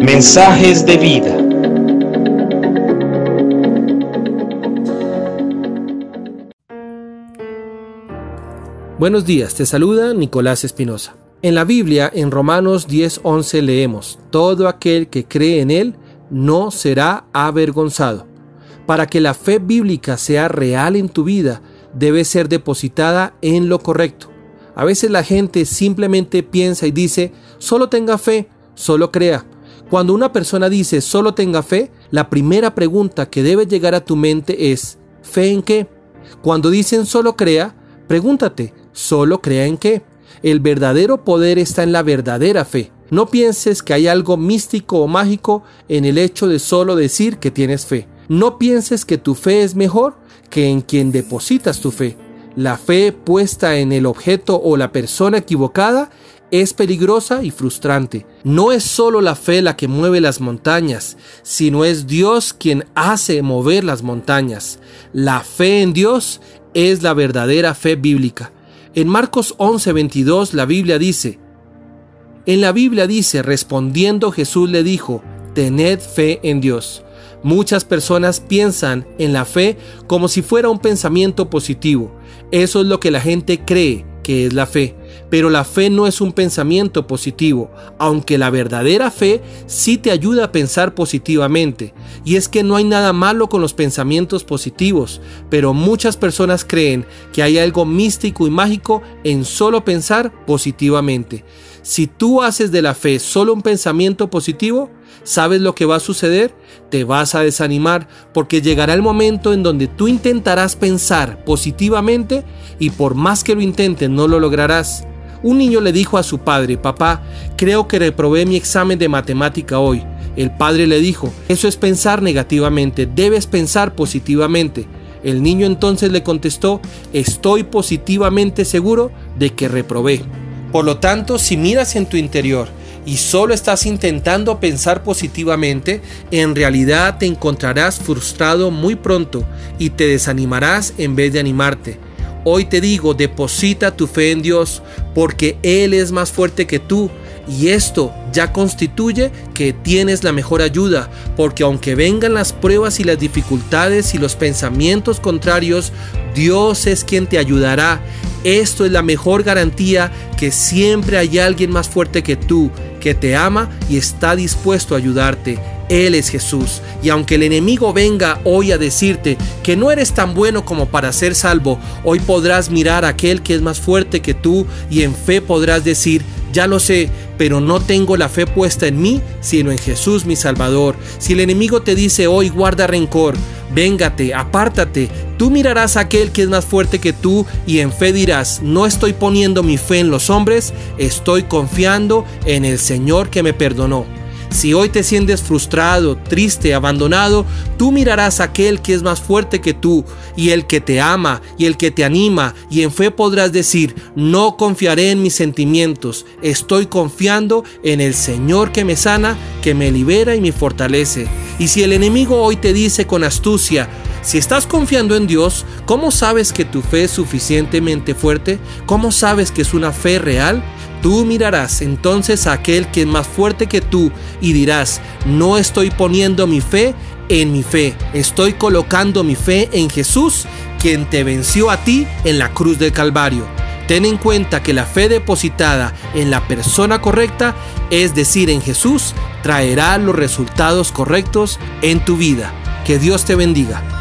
Mensajes de vida. Buenos días, te saluda Nicolás Espinosa. En la Biblia, en Romanos 10:11 leemos, Todo aquel que cree en Él no será avergonzado. Para que la fe bíblica sea real en tu vida, debe ser depositada en lo correcto. A veces la gente simplemente piensa y dice, solo tenga fe, solo crea. Cuando una persona dice solo tenga fe, la primera pregunta que debe llegar a tu mente es, ¿fe en qué? Cuando dicen solo crea, pregúntate, ¿solo crea en qué? El verdadero poder está en la verdadera fe. No pienses que hay algo místico o mágico en el hecho de solo decir que tienes fe. No pienses que tu fe es mejor que en quien depositas tu fe. La fe puesta en el objeto o la persona equivocada es peligrosa y frustrante. No es solo la fe la que mueve las montañas, sino es Dios quien hace mover las montañas. La fe en Dios es la verdadera fe bíblica. En Marcos 11:22 la Biblia dice, en la Biblia dice, respondiendo Jesús le dijo, tened fe en Dios. Muchas personas piensan en la fe como si fuera un pensamiento positivo. Eso es lo que la gente cree que es la fe. Pero la fe no es un pensamiento positivo, aunque la verdadera fe sí te ayuda a pensar positivamente. Y es que no hay nada malo con los pensamientos positivos, pero muchas personas creen que hay algo místico y mágico en solo pensar positivamente. Si tú haces de la fe solo un pensamiento positivo, ¿sabes lo que va a suceder? Te vas a desanimar porque llegará el momento en donde tú intentarás pensar positivamente y por más que lo intentes no lo lograrás. Un niño le dijo a su padre, papá, creo que reprobé mi examen de matemática hoy. El padre le dijo, eso es pensar negativamente, debes pensar positivamente. El niño entonces le contestó, estoy positivamente seguro de que reprobé. Por lo tanto, si miras en tu interior y solo estás intentando pensar positivamente, en realidad te encontrarás frustrado muy pronto y te desanimarás en vez de animarte. Hoy te digo, deposita tu fe en Dios, porque Él es más fuerte que tú, y esto ya constituye que tienes la mejor ayuda, porque aunque vengan las pruebas y las dificultades y los pensamientos contrarios, Dios es quien te ayudará esto es la mejor garantía que siempre hay alguien más fuerte que tú, que te ama y está dispuesto a ayudarte. Él es Jesús. Y aunque el enemigo venga hoy a decirte que no eres tan bueno como para ser salvo, hoy podrás mirar a aquel que es más fuerte que tú y en fe podrás decir, ya lo sé, pero no tengo la fe puesta en mí, sino en Jesús mi Salvador. Si el enemigo te dice hoy guarda rencor, véngate, apártate, tú mirarás a aquel que es más fuerte que tú y en fe dirás, no estoy poniendo mi fe en los hombres, estoy confiando en el Señor que me perdonó. Si hoy te sientes frustrado, triste, abandonado, tú mirarás a aquel que es más fuerte que tú y el que te ama y el que te anima y en fe podrás decir, no confiaré en mis sentimientos, estoy confiando en el Señor que me sana, que me libera y me fortalece. Y si el enemigo hoy te dice con astucia, si estás confiando en Dios, ¿cómo sabes que tu fe es suficientemente fuerte? ¿Cómo sabes que es una fe real? Tú mirarás entonces a aquel que es más fuerte que tú y dirás, no estoy poniendo mi fe en mi fe, estoy colocando mi fe en Jesús, quien te venció a ti en la cruz del Calvario. Ten en cuenta que la fe depositada en la persona correcta, es decir, en Jesús, traerá los resultados correctos en tu vida. Que Dios te bendiga.